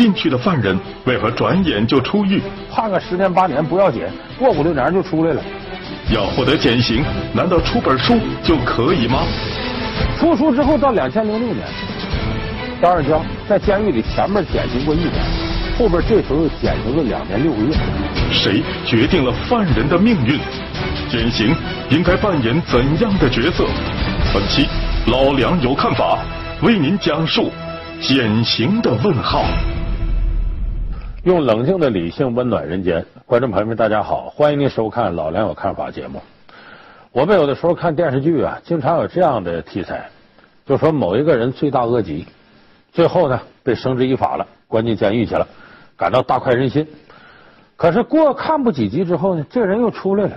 进去的犯人为何转眼就出狱？判个十年八年不要紧，过五六年就出来了。要获得减刑，难道出本书就可以吗？出书之后到两千零六年，张二江在监狱里前面减刑过一年，后边这时候又减刑了两年六个月。谁决定了犯人的命运？减刑应该扮演怎样的角色？本期老梁有看法，为您讲述减刑的问号。用冷静的理性温暖人间，观众朋友们，大家好，欢迎您收看老梁有看法节目。我们有的时候看电视剧啊，经常有这样的题材，就说某一个人罪大恶极，最后呢被绳之以法了，关进监狱去了，感到大快人心。可是过看不几集之后呢，这人又出来了。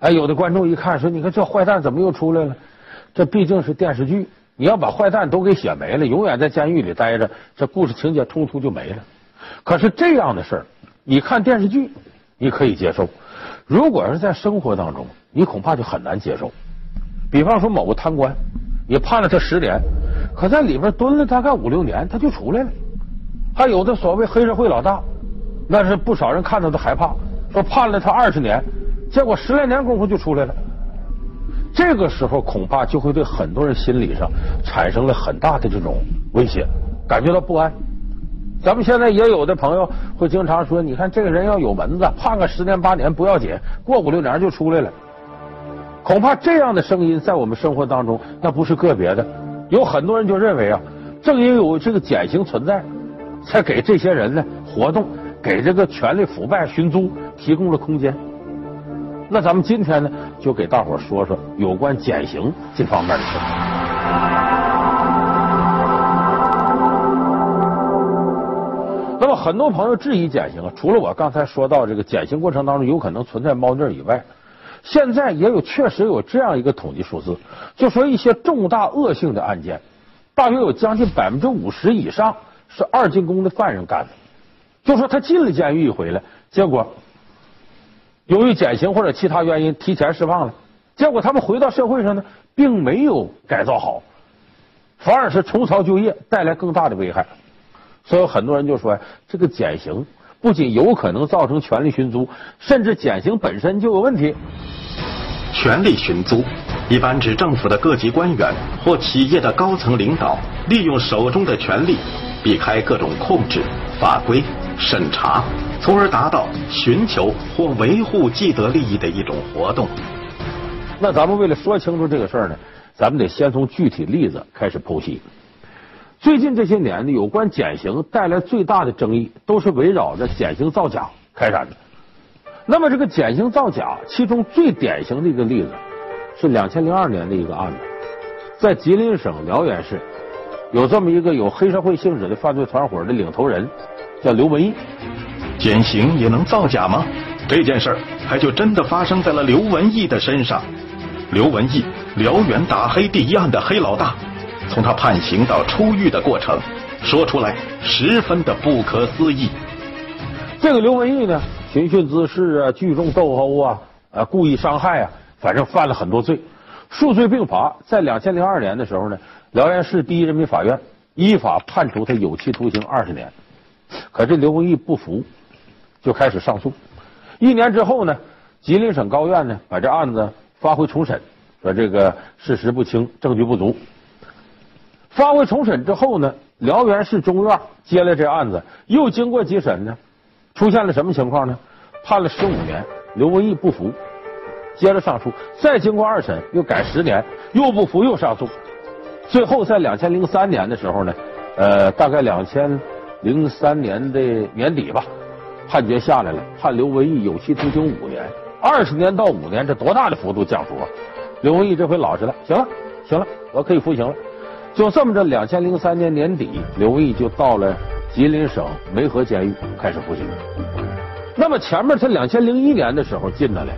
哎，有的观众一看说：“你看这坏蛋怎么又出来了？”这毕竟是电视剧，你要把坏蛋都给写没了，永远在监狱里待着，这故事情节冲突就没了。可是这样的事儿，你看电视剧你可以接受，如果是在生活当中，你恐怕就很难接受。比方说某个贪官，你判了他十年，可在里边蹲了大概五六年，他就出来了。还有的所谓黑社会老大，那是不少人看到都害怕，说判了他二十年，结果十来年功夫就出来了。这个时候恐怕就会对很多人心理上产生了很大的这种威胁，感觉到不安。咱们现在也有的朋友会经常说：“你看这个人要有门子，判个十年八年不要紧，过五六年就出来了。”恐怕这样的声音在我们生活当中那不是个别的，有很多人就认为啊，正因为有这个减刑存在，才给这些人呢活动，给这个权力腐败寻租提供了空间。那咱们今天呢，就给大伙说说有关减刑这方面的事。很多朋友质疑减刑啊，除了我刚才说到这个减刑过程当中有可能存在猫腻以外，现在也有确实有这样一个统计数字，就说一些重大恶性的案件，大约有将近百分之五十以上是二进宫的犯人干的。就说他进了监狱一回来，结果。由于减刑或者其他原因提前释放了，结果他们回到社会上呢，并没有改造好，反而是重操旧业，带来更大的危害。所以很多人就说，这个减刑不仅有可能造成权力寻租，甚至减刑本身就有问题。权力寻租一般指政府的各级官员或企业的高层领导，利用手中的权力，避开各种控制、法规、审查。从而达到寻求或维护既得利益的一种活动。那咱们为了说清楚这个事儿呢，咱们得先从具体例子开始剖析。最近这些年呢，有关减刑带来最大的争议，都是围绕着减刑造假开展的。那么这个减刑造假，其中最典型的一个例子是两千零二年的一个案子，在吉林省辽源市，有这么一个有黑社会性质的犯罪团伙的领头人，叫刘文义。减刑也能造假吗？这件事儿还就真的发生在了刘文义的身上。刘文义，辽源打黑第一案的黑老大，从他判刑到出狱的过程，说出来十分的不可思议。这个刘文义呢，寻衅滋事啊，聚众斗殴啊，啊，故意伤害啊，反正犯了很多罪，数罪并罚。在两千零二年的时候呢，辽源市第一人民法院依法判处他有期徒刑二十年。可这刘文义不服。就开始上诉，一年之后呢，吉林省高院呢把这案子发回重审，说这个事实不清，证据不足。发回重审之后呢，辽源市中院接了这案子，又经过几审呢，出现了什么情况呢？判了十五年，刘文义不服，接着上诉，再经过二审，又改十年，又不服，又上诉。最后在两千零三年的时候呢，呃，大概两千零三年的年底吧。判决下来了，判刘文义有期徒刑五年，二十年到五年，这多大的幅度降幅啊！刘文义这回老实了，行了，行了，我可以服刑了。就这么着，两千零三年年底，刘文义就到了吉林省梅河监狱开始服刑。那么前面他两千零一年的时候进的来，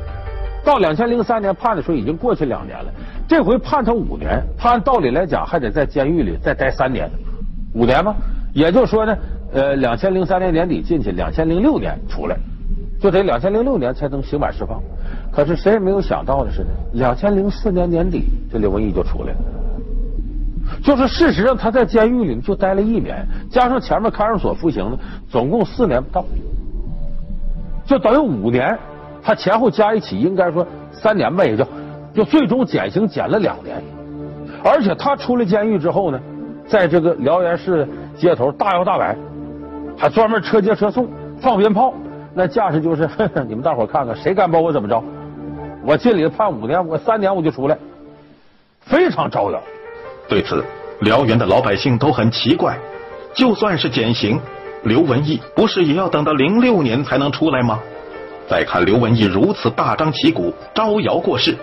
到两千零三年判的时候已经过去两年了，这回判他五年，他按道理来讲还得在监狱里再待三年，五年吗？也就是说呢。呃，两千零三年年底进去，两千零六年出来，就得两千零六年才能刑满释放。可是谁也没有想到的是，两千零四年年底，这刘文义就出来了。就是事实上他在监狱里就待了一年，加上前面看守所服刑呢，总共四年不到，就等于五年，他前后加一起应该说三年吧，也就就最终减刑减了两年。而且他出了监狱之后呢，在这个辽源市街头大摇大摆，还专门车接车送，放鞭炮，那架势就是 你们大伙看看，谁敢把我怎么着？我进里判五年，我三年我就出来，非常招摇。对此，辽源的老百姓都很奇怪，就算是减刑，刘文义不是也要等到零六年才能出来吗？再看刘文义如此大张旗鼓招摇过市，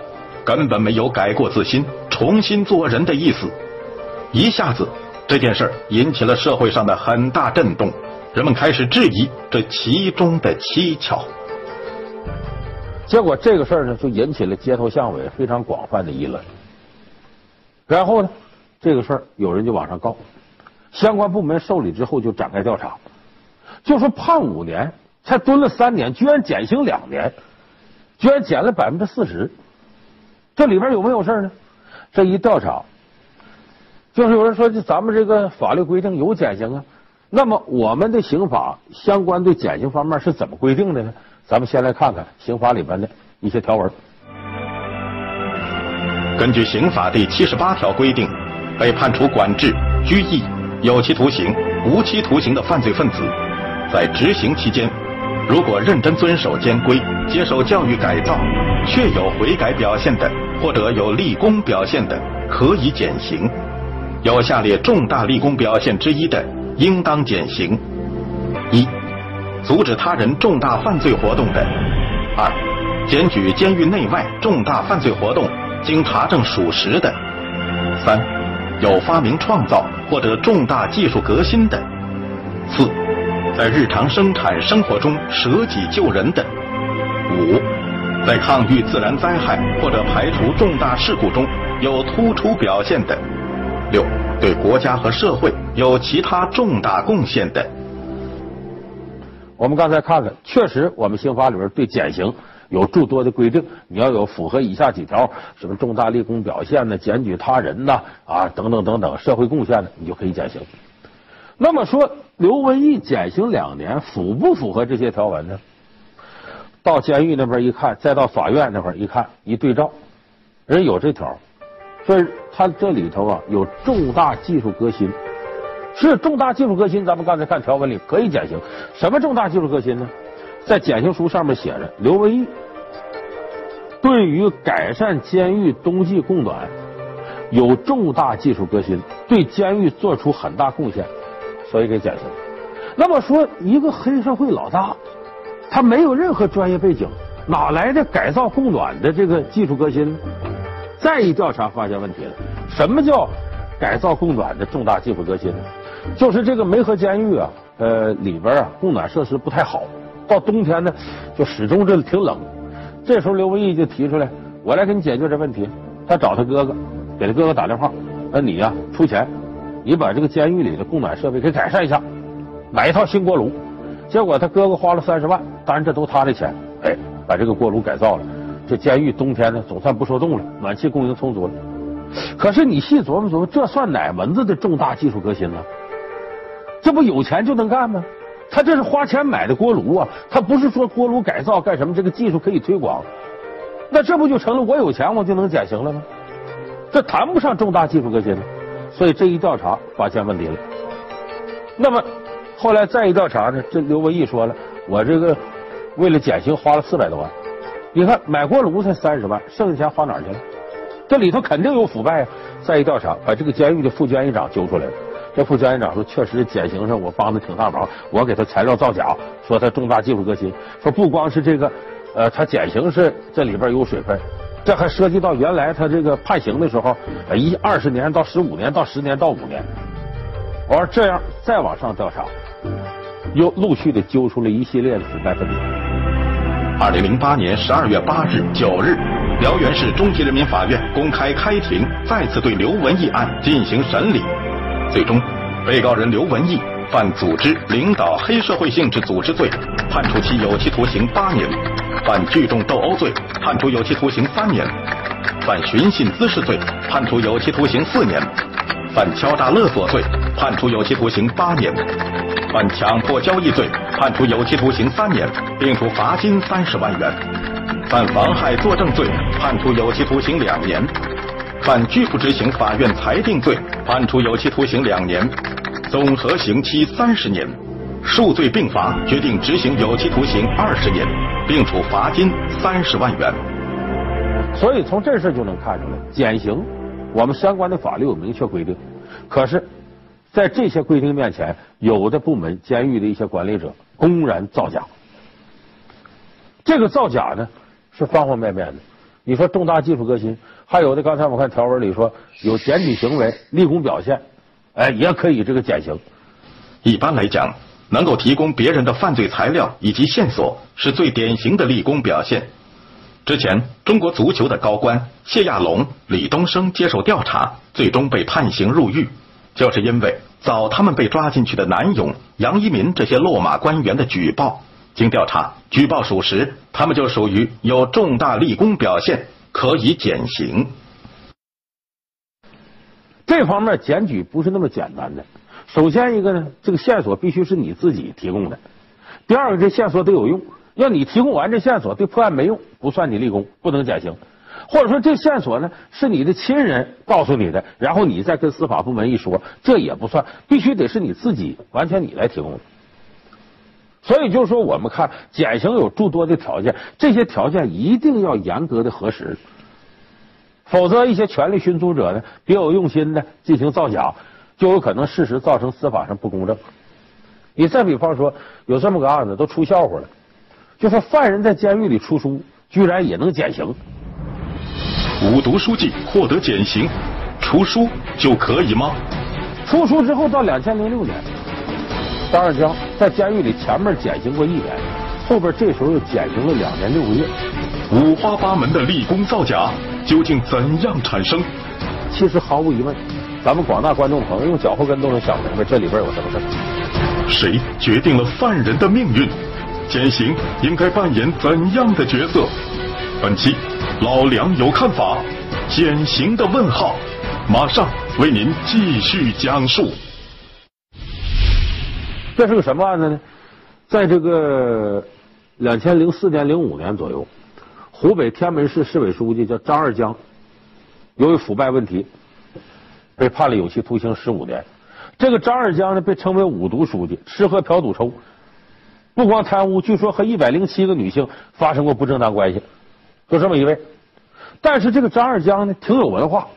根本没有改过自新。重新做人的意思，一下子这件事引起了社会上的很大震动，人们开始质疑这其中的蹊跷。结果这个事儿呢，就引起了街头巷尾非常广泛的议论。然后呢，这个事儿有人就往上告，相关部门受理之后就展开调查，就说判五年才蹲了三年，居然减刑两年，居然减了百分之四十，这里边有没有事呢？这一调查，就是有人说就，咱们这个法律规定有减刑啊。那么我们的刑法相关对减刑方面是怎么规定的呢？咱们先来看看刑法里边的一些条文。根据刑法第七十八条规定，被判处管制、拘役、有期徒刑、无期徒刑的犯罪分子，在执行期间，如果认真遵守监规、接受教育改造，确有悔改表现的。或者有立功表现的，可以减刑；有下列重大立功表现之一的，应当减刑：一、阻止他人重大犯罪活动的；二、检举监狱内外重大犯罪活动，经查证属实的；三、有发明创造或者重大技术革新的；四、在日常生产生活中舍己救人的；五。在抗御自然灾害或者排除重大事故中有突出表现的；六，对国家和社会有其他重大贡献的。我们刚才看了，确实我们刑法里边对减刑有诸多的规定，你要有符合以下几条，什么重大立功表现呢、检举他人呐啊等等等等社会贡献的，你就可以减刑。那么说，刘文义减刑两年，符不符合这些条文呢？到监狱那边一看，再到法院那块一看，一对照，人有这条，说他这里头啊有重大技术革新，是重大技术革新。咱们刚才看条文里可以减刑，什么重大技术革新呢？在减刑书上面写着，刘文义对于改善监狱冬季供暖有重大技术革新，对监狱做出很大贡献，所以给减刑。那么说，一个黑社会老大。他没有任何专业背景，哪来的改造供暖的这个技术革新？再一调查发现问题了，什么叫改造供暖的重大技术革新呢？就是这个梅河监狱啊，呃里边啊供暖设施不太好，到冬天呢就始终这挺冷。这时候刘文义就提出来，我来给你解决这问题。他找他哥哥，给他哥哥打电话，那你呀出钱，你把这个监狱里的供暖设备给改善一下，买一套新锅炉。结果他哥哥花了三十万，当然这都他的钱，哎，把这个锅炉改造了。这监狱冬天呢总算不受冻了，暖气供应充足了。可是你细琢磨琢磨，这算哪门子的重大技术革新呢？这不有钱就能干吗？他这是花钱买的锅炉啊，他不是说锅炉改造干什么，这个技术可以推广。那这不就成了我有钱我就能减刑了吗？这谈不上重大技术革新了。所以这一调查发现问题了。那么。后来再一调查呢，这刘文义说了，我这个为了减刑花了四百多万。你看买锅炉才三十万，剩下钱花哪去了？这里头肯定有腐败啊！再一调查，把这个监狱的副监狱长揪出来了。这副监狱长说，确实减刑上我帮的挺大忙，我给他材料造假，说他重大技术革新。说不光是这个，呃，他减刑是这里边有水分，这还涉及到原来他这个判刑的时候，一二十年到十五年到十年到五年。我说这样再往上调查。又陆续的揪出了一系列的腐败分子。二零零八年十二月八日、九日，辽源市中级人民法院公开开庭，再次对刘文义案进行审理。最终，被告人刘文义犯组织领导黑社会性质组织罪，判处其有期徒刑八年；犯聚众斗殴罪，判处有期徒刑三年；犯寻衅滋事罪，判处有期徒刑四年；犯敲诈勒索罪，判处有期徒刑八年；犯强迫交易罪，判处有期徒刑三年，并处罚金三十万元；犯妨害作证罪，判处有期徒刑两年；犯拒不执行法院裁定罪，判处有期徒刑两年，总合刑期三十年。数罪并罚，决定执行有期徒刑二十年，并处罚金三十万元。所以从这事就能看出来，减刑，我们相关的法律有明确规定。可是，在这些规定面前，有的部门、监狱的一些管理者公然造假。这个造假呢，是方方面面的。你说重大技术革新，还有的刚才我看条文里说有检举行为、立功表现，哎，也可以这个减刑。一般来讲。能够提供别人的犯罪材料以及线索，是最典型的立功表现。之前，中国足球的高官谢亚龙、李东生接受调查，最终被判刑入狱，就是因为早他们被抓进去的南勇、杨一民这些落马官员的举报。经调查，举报属实，他们就属于有重大立功表现，可以减刑。这方面检举不是那么简单的。首先一个呢，这个线索必须是你自己提供的；第二个，这线索得有用。要你提供完这线索对破案没用，不算你立功，不能减刑。或者说这线索呢是你的亲人告诉你的，然后你再跟司法部门一说，这也不算，必须得是你自己完全你来提供的。所以就是说，我们看减刑有诸多的条件，这些条件一定要严格的核实，否则一些权力寻租者呢别有用心的进行造假。就有可能事实造成司法上不公正。你再比方说，有这么个案子都出笑话了，就说犯人在监狱里出书，居然也能减刑。五读书记获得减刑，出书就可以吗？出书之后到两千零六年，张二江在监狱里前面减刑过一年，后边这时候又减刑了两年六个月。五花八门的立功造假究竟怎样产生？其实毫无疑问。咱们广大观众朋友用脚后跟都能想明白这里边有什么事谁决定了犯人的命运？减刑应该扮演怎样的角色？本期老梁有看法，减刑的问号，马上为您继续讲述。这是个什么案子呢？在这个两千零四年、零五年左右，湖北天门市市委书记叫张二江，由于腐败问题。被判了有期徒刑十五年。这个张二江呢，被称为五毒书记，吃喝嫖赌抽，不光贪污，据说和一百零七个女性发生过不正当关系，就这么一位。但是这个张二江呢，挺有文化，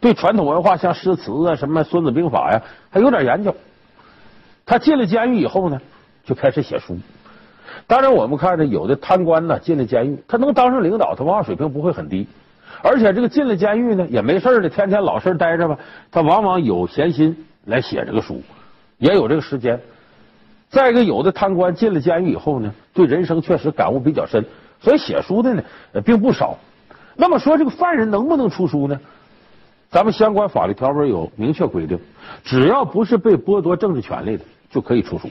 对传统文化像诗词啊、什么《孙子兵法》呀，还有点研究。他进了监狱以后呢，就开始写书。当然，我们看呢，有的贪官呢进了监狱，他能当上领导，他文化水平不会很低。而且这个进了监狱呢，也没事的，天天老实待着吧。他往往有闲心来写这个书，也有这个时间。再一个，有的贪官进了监狱以后呢，对人生确实感悟比较深，所以写书的呢并不少。那么说，这个犯人能不能出书呢？咱们相关法律条文有明确规定，只要不是被剥夺政治权利的，就可以出书。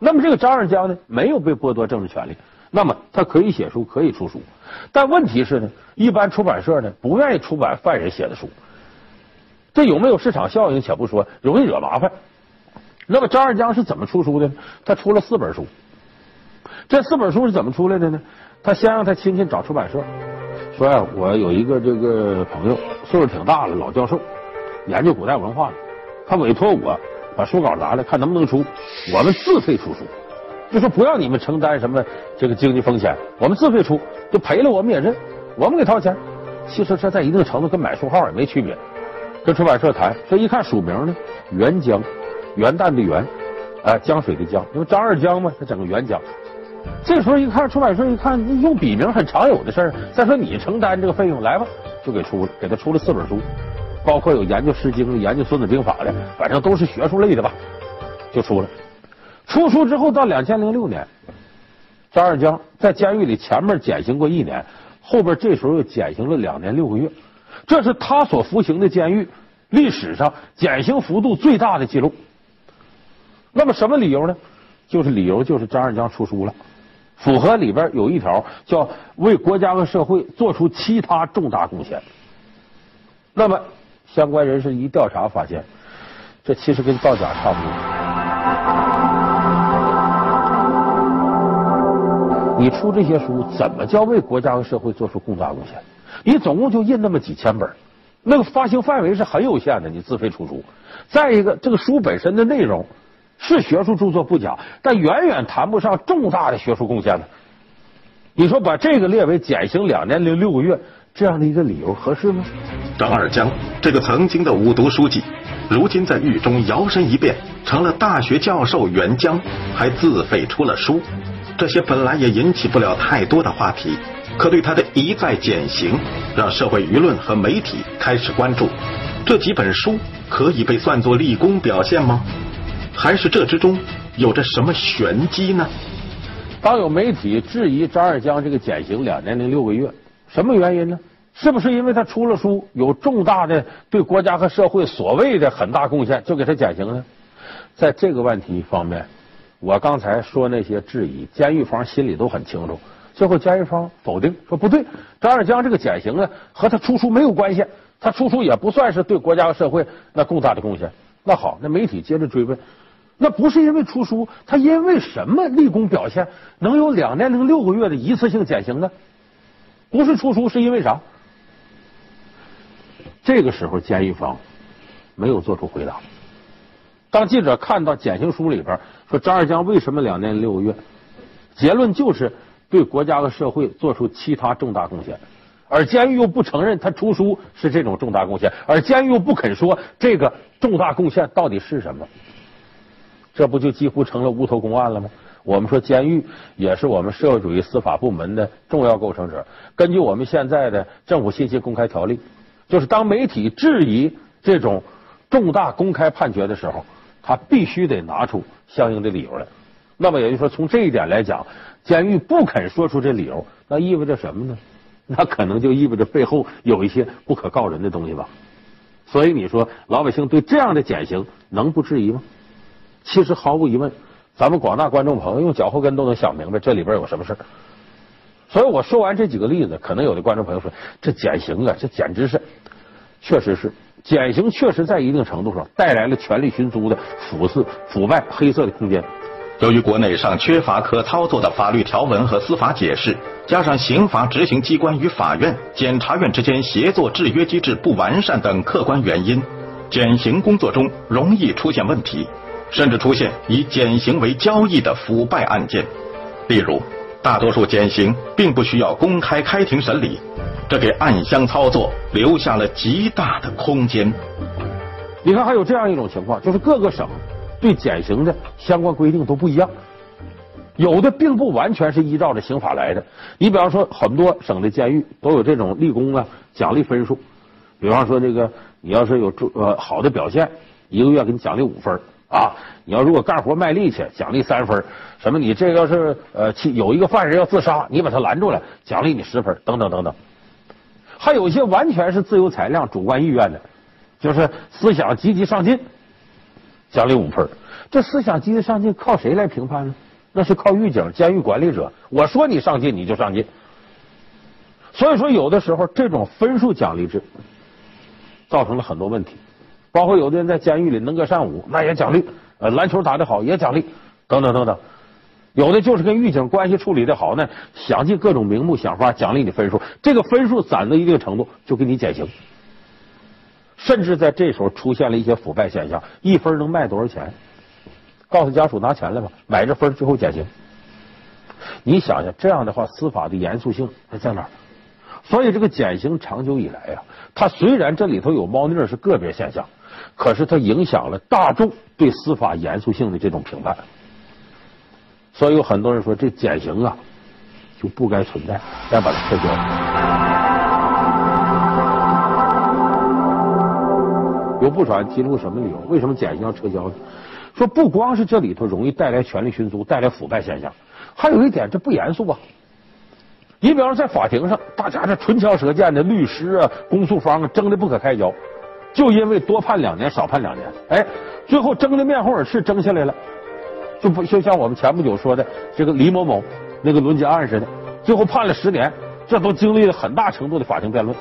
那么这个张二江呢，没有被剥夺政治权利。那么他可以写书，可以出书，但问题是呢，一般出版社呢不愿意出版犯人写的书，这有没有市场效应且不说，容易惹麻烦。那么张二江是怎么出书的呢？他出了四本书，这四本书是怎么出来的呢？他先让他亲戚找出版社，说呀，我有一个这个朋友，岁数挺大了，老教授，研究古代文化的，他委托我把书稿拿来，看能不能出，我们自费出书。就说不要你们承担什么这个经济风险，我们自费出，就赔了我们也认，我们给掏钱。其实这在一定程度跟买书号也没区别。跟出版社谈，这一看署名呢，元江，元旦的元，哎，江水的江，因为张二江嘛，他整个元江。这时候一看出版社一看用笔名很常有的事儿，再说你承担这个费用来吧，就给出了，给他出了四本书，包括有研究《诗经》、研究《孙子兵法》的，反正都是学术类的吧，就出了。出书之后，到两千零六年，张二江在监狱里前面减刑过一年，后边这时候又减刑了两年六个月，这是他所服刑的监狱历史上减刑幅度最大的记录。那么什么理由呢？就是理由就是张二江出书了，符合里边有一条叫为国家和社会做出其他重大贡献。那么相关人士一调查发现，这其实跟造假差不多。你出这些书，怎么叫为国家和社会做出重大贡献？你总共就印那么几千本，那个发行范围是很有限的，你自费出书。再一个，这个书本身的内容是学术著作不假，但远远谈不上重大的学术贡献呢。你说把这个列为减刑两年零六个月这样的一个理由合适吗？张二江这个曾经的五毒书记，如今在狱中摇身一变成了大学教授袁江，还自费出了书。这些本来也引起不了太多的话题，可对他的一再减刑，让社会舆论和媒体开始关注。这几本书可以被算作立功表现吗？还是这之中有着什么玄机呢？当有媒体质疑张二江这个减刑两年零六个月，什么原因呢？是不是因为他出了书，有重大的对国家和社会所谓的很大贡献，就给他减刑呢？在这个问题方面，我刚才说那些质疑，监狱方心里都很清楚。最后监狱方否定说不对，张二江这个减刑呢和他出书没有关系，他出书也不算是对国家和社会那重大的贡献。那好，那媒体接着追问。那不是因为出书，他因为什么立功表现能有两年零六个月的一次性减刑呢？不是出书，是因为啥？这个时候，监狱方没有做出回答。当记者看到减刑书里边说张二江为什么两年六个月，结论就是对国家和社会做出其他重大贡献，而监狱又不承认他出书是这种重大贡献，而监狱又不肯说这个重大贡献到底是什么。这不就几乎成了无头公案了吗？我们说监狱也是我们社会主义司法部门的重要构成者。根据我们现在的政府信息公开条例，就是当媒体质疑这种重大公开判决的时候，他必须得拿出相应的理由来。那么也就是说，从这一点来讲，监狱不肯说出这理由，那意味着什么呢？那可能就意味着背后有一些不可告人的东西吧。所以你说老百姓对这样的减刑能不质疑吗？其实毫无疑问，咱们广大观众朋友用脚后跟都能想明白这里边有什么事儿。所以我说完这几个例子，可能有的观众朋友说，这减刑啊，这简直是，确实是减刑，确实在一定程度上带来了权力寻租的腐蚀、腐败、黑色的空间。由于国内尚缺乏可操作的法律条文和司法解释，加上刑罚执行机关与法院、检察院之间协作制约机制不完善等客观原因，减刑工作中容易出现问题。甚至出现以减刑为交易的腐败案件，例如，大多数减刑并不需要公开开庭审理，这给暗箱操作留下了极大的空间。你看，还有这样一种情况，就是各个省对减刑的相关规定都不一样，有的并不完全是依照着刑法来的。你比方说，很多省的监狱都有这种立功啊奖励分数，比方说这个你要是有呃好的表现，一个月给你奖励五分。啊，你要如果干活卖力气，奖励三分；什么你这要是呃，有一个犯人要自杀，你把他拦住了，奖励你十分，等等等等。还有一些完全是自由裁量、主观意愿的，就是思想积极上进，奖励五分。这思想积极上进靠谁来评判呢？那是靠狱警、监狱管理者。我说你上进，你就上进。所以说，有的时候这种分数奖励制造成了很多问题。包括有的人在监狱里能歌善舞，那也奖励；呃，篮球打得好也奖励，等等等等。有的就是跟狱警关系处理的好呢，想尽各种名目想法奖励你分数，这个分数攒到一定程度就给你减刑。甚至在这时候出现了一些腐败现象，一分能卖多少钱？告诉家属拿钱来吧，买这分最后减刑。你想想，这样的话，司法的严肃性在哪儿？所以这个减刑长久以来呀，它虽然这里头有猫腻是个别现象。可是它影响了大众对司法严肃性的这种评判，所以有很多人说这减刑啊就不该存在，该把它撤销。有不少人提出什么理由？为什么减刑要撤销呢？说不光是这里头容易带来权力寻租、带来腐败现象，还有一点这不严肃啊。你比方说在法庭上，大家这唇枪舌剑的，律师啊、公诉方啊争得不可开交。就因为多判两年少判两年，哎，最后争的面红耳赤，争下来了，就不就像我们前不久说的这个李某某那个轮奸案似的，最后判了十年，这都经历了很大程度的法庭辩论。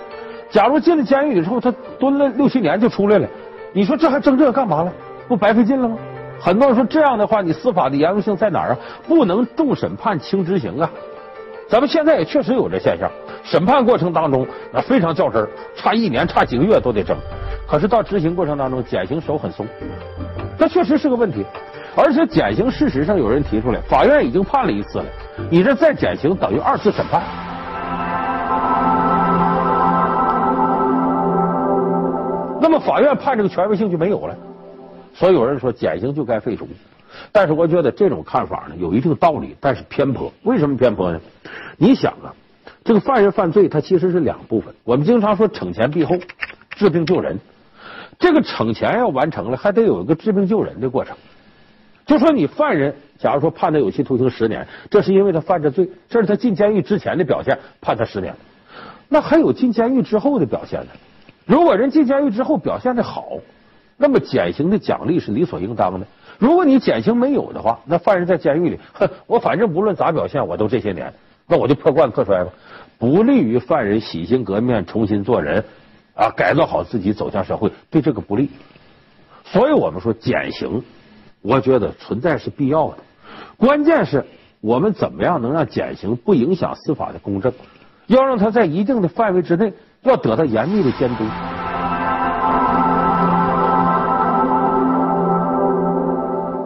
假如进了监狱以后，他蹲了六七年就出来了，你说这还争这个干嘛了？不白费劲了吗？很多人说这样的话，你司法的严肃性在哪儿啊？不能重审判轻执行啊！咱们现在也确实有这现象，审判过程当中那非常较真儿，差一年、差几个月都得争。可是到执行过程当中，减刑手很松，这确实是个问题。而且减刑，事实上有人提出来，法院已经判了一次了，你这再减刑等于二次审判。那么法院判这个权威性就没有了。所以有人说减刑就该废除，但是我觉得这种看法呢有一定道理，但是偏颇。为什么偏颇呢？你想啊，这个犯人犯罪他其实是两部分。我们经常说惩前毖后，治病救人。这个惩前要完成了，还得有一个治病救人的过程。就说你犯人，假如说判他有期徒刑十年，这是因为他犯这罪，这是他进监狱之前的表现，判他十年。那还有进监狱之后的表现呢？如果人进监狱之后表现的好。那么减刑的奖励是理所应当的。如果你减刑没有的话，那犯人在监狱里，哼，我反正无论咋表现，我都这些年，那我就破罐破摔吧，不利于犯人洗心革面、重新做人，啊，改造好自己，走向社会，对这个不利。所以我们说减刑，我觉得存在是必要的。关键是我们怎么样能让减刑不影响司法的公正？要让他在一定的范围之内，要得到严密的监督。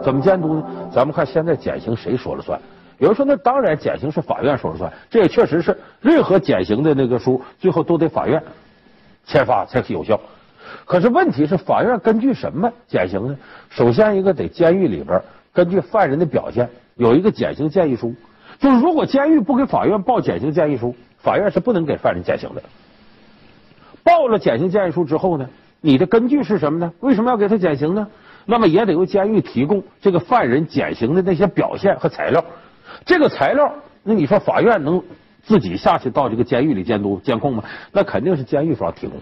怎么监督呢？咱们看现在减刑谁说了算？有人说那当然减刑是法院说了算，这也确实是任何减刑的那个书最后都得法院签发才有效。可是问题是法院根据什么减刑呢？首先一个得监狱里边根据犯人的表现有一个减刑建议书，就是如果监狱不给法院报减刑建议书，法院是不能给犯人减刑的。报了减刑建议书之后呢，你的根据是什么呢？为什么要给他减刑呢？那么也得由监狱提供这个犯人减刑的那些表现和材料。这个材料，那你说法院能自己下去到这个监狱里监督监控吗？那肯定是监狱方提供。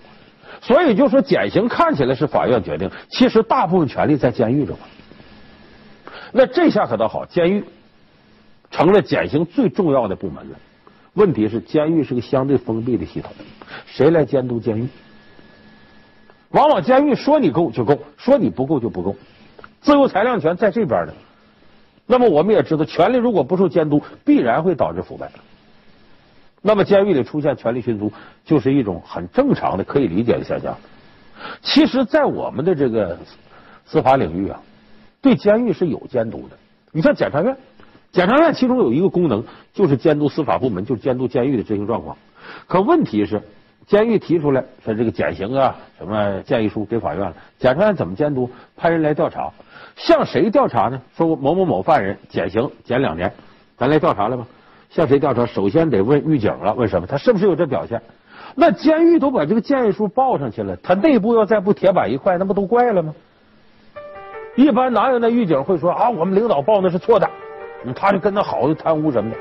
所以就说减刑看起来是法院决定，其实大部分权力在监狱这块。那这下可倒好，监狱成了减刑最重要的部门了。问题是，监狱是个相对封闭的系统，谁来监督监狱？往往监狱说你够就够，说你不够就不够，自由裁量权在这边呢。那么我们也知道，权力如果不受监督，必然会导致腐败。那么监狱里出现权力寻租，就是一种很正常的、可以理解的现象。其实，在我们的这个司法领域啊，对监狱是有监督的。你像检察院，检察院其中有一个功能就是监督司法部门，就是监督监狱的执行状况。可问题是。监狱提出来说这个减刑啊，什么建议书给法院了，检察院怎么监督？派人来调查，向谁调查呢？说某某某犯人减刑减两年，咱来调查来吧。向谁调查？首先得问狱警了，问什么？他是不是有这表现？那监狱都把这个建议书报上去了，他内部要再不铁板一块，那不都怪了吗？一般哪有那狱警会说啊？我们领导报那是错的，他就跟他好贪污什么的。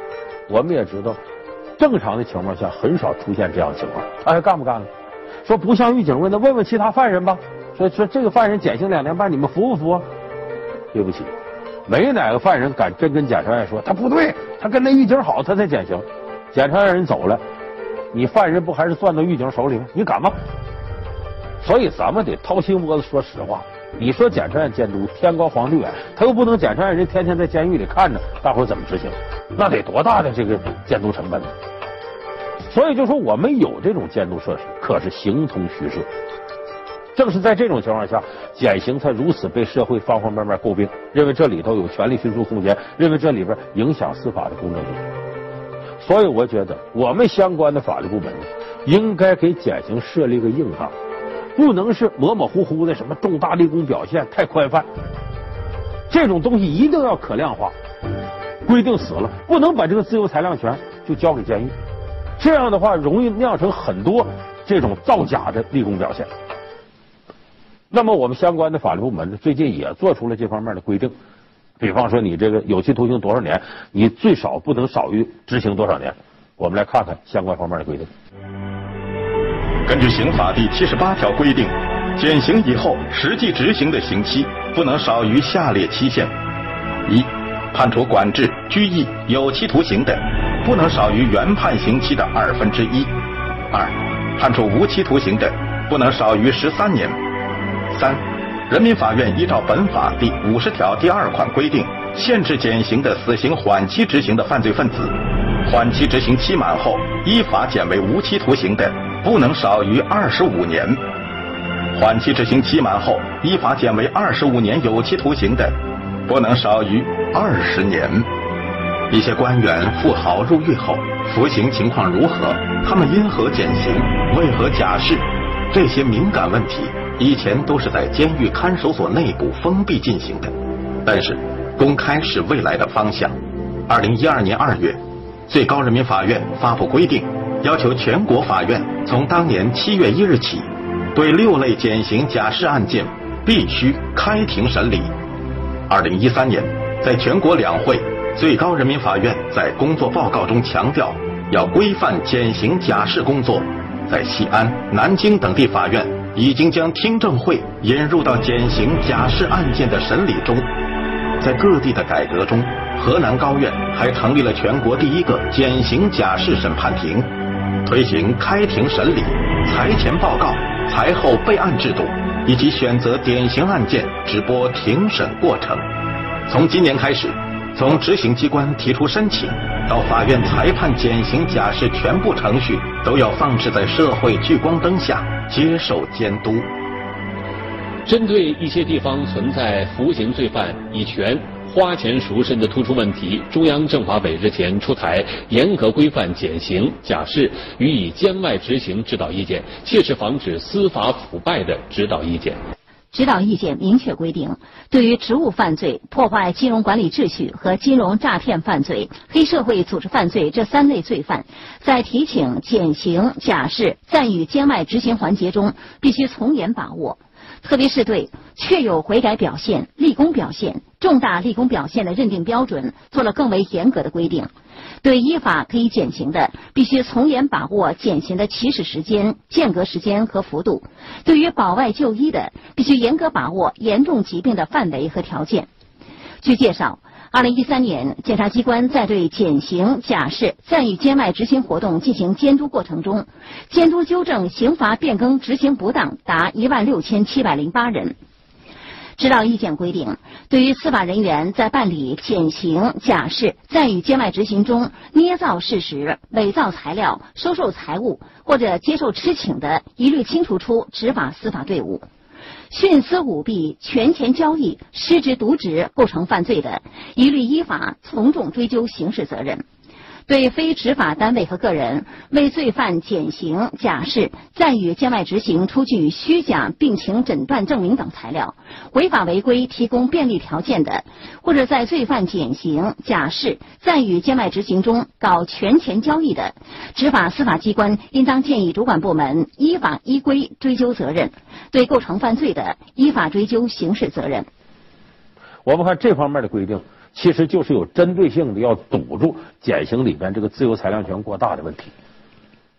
我们也知道。正常的情况下，很少出现这样的情况。他还干不干了？说不像狱警问，那问问其他犯人吧。说说这个犯人减刑两年半，你们服不服？对不起，没哪个犯人敢真跟检察院说他不对，他跟那狱警好，他才减刑。检察院人走了，你犯人不还是攥到狱警手里吗？你敢吗？所以咱们得掏心窝子说实话。你说检察院监督天高皇帝远，他又不能检察院人天天在监狱里看着，大伙怎么执行？那得多大的这个监督成本呢？所以就说我们有这种监督设施，可是形同虚设。正是在这种情况下，减刑才如此被社会方方面面诟病，认为这里头有权力寻租空间，认为这里边影响司法的公正性。所以我觉得我们相关的法律部门应该给减刑设立个硬杠。不能是模模糊糊的什么重大立功表现太宽泛，这种东西一定要可量化，规定死了，不能把这个自由裁量权就交给监狱，这样的话容易酿成很多这种造假的立功表现。那么我们相关的法律部门呢，最近也做出了这方面的规定，比方说你这个有期徒刑多少年，你最少不能少于执行多少年。我们来看看相关方面的规定。根据刑法第七十八条规定，减刑以后实际执行的刑期不能少于下列期限：一、判处管制、拘役、有期徒刑的，不能少于原判刑期的二分之一；二、判处无期徒刑的，不能少于十三年。三，人民法院依照本法第五十条第二款规定，限制减刑的死刑缓期执行的犯罪分子，缓期执行期满后，依法减为无期徒刑的，不能少于二十五年。缓期执行期满后，依法减为二十五年有期徒刑的，不能少于二十年。一些官员、富豪入狱后服刑情况如何？他们因何减刑？为何假释？这些敏感问题以前都是在监狱看守所内部封闭进行的，但是公开是未来的方向。二零一二年二月，最高人民法院发布规定，要求全国法院从当年七月一日起。对六类减刑假释案件必须开庭审理。二零一三年，在全国两会，最高人民法院在工作报告中强调，要规范减刑假释工作。在西安、南京等地法院已经将听证会引入到减刑假释案件的审理中。在各地的改革中，河南高院还成立了全国第一个减刑假释审判庭，推行开庭审理、财前报告。裁后备案制度，以及选择典型案件直播庭审过程。从今年开始，从执行机关提出申请到法院裁判减刑假释，全部程序都要放置在社会聚光灯下接受监督。针对一些地方存在服刑罪犯以权。花钱赎身的突出问题，中央政法委日前出台严格规范减刑假释予以监外执行指导意见，切实防止司法腐败的指导意见。指导意见明确规定，对于职务犯罪、破坏金融管理秩序和金融诈骗犯罪、黑社会组织犯罪这三类罪犯，在提请减刑假释暂予监外执行环节中，必须从严把握。特别是对确有悔改表现、功表现、重大立功表现的认定标准做了更为严格的规定。对依法可以减刑的，必须从严把握减刑的起始时间、间隔时间和幅度；对于保外就医的，必须严格把握严重疾病的范围和条件。据介绍。二零一三年，检察机关在对减刑假释暂予监外执行活动进行监督过程中，监督纠正刑罚变更执行不当达一万六千七百零八人。指导意见规定，对于司法人员在办理减刑假释暂予监外执行中捏造事实、伪造材料、收受财物或者接受吃请的，一律清除出执法司法队伍。徇私舞弊、权钱交易、失职渎职构成犯罪的，一律依法从重追究刑事责任。对非执法单位和个人为罪犯减刑假释暂予监外执行出具虚假病情诊断证明等材料，违法违规提供便利条件的，或者在罪犯减刑假释暂予监外执行中搞权钱交易的，执法司法机关应当建议主管部门依法依规追究责任，对构成犯罪的，依法追究刑事责任。我们看这方面的规定。其实就是有针对性的要堵住减刑里边这个自由裁量权过大的问题，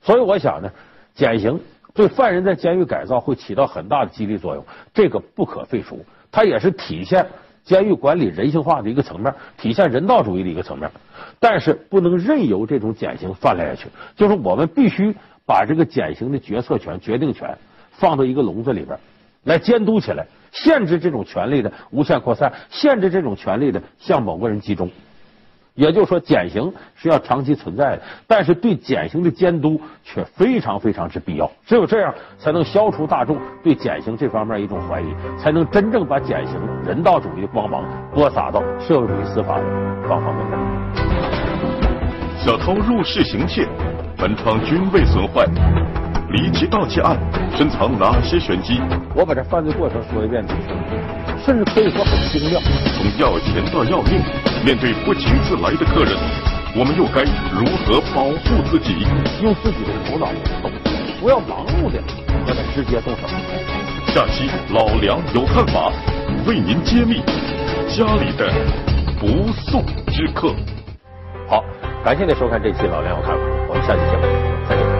所以我想呢，减刑对犯人在监狱改造会起到很大的激励作用，这个不可废除。它也是体现监狱管理人性化的一个层面，体现人道主义的一个层面。但是不能任由这种减刑泛滥下去，就是我们必须把这个减刑的决策权、决定权放到一个笼子里边来监督起来。限制这种权利的无限扩散，限制这种权利的向某个人集中，也就是说，减刑是要长期存在的，但是对减刑的监督却非常非常之必要。只有这样，才能消除大众对减刑这方面一种怀疑，才能真正把减刑人道主义的光芒播撒到社会主义司法的方方面面。小偷入室行窃，门窗均未损坏。离奇盗窃案深藏哪些玄机？我把这犯罪过程说一遍，甚至可以说很精妙。从要钱到要命，面对不请自来的客人，我们又该如何保护自己？用自己的头脑动，不要盲目的和他直接动手。下期老梁有看法，为您揭秘家里的不速之客。好，感谢您收看这期老梁有看法，我们下期节目再见。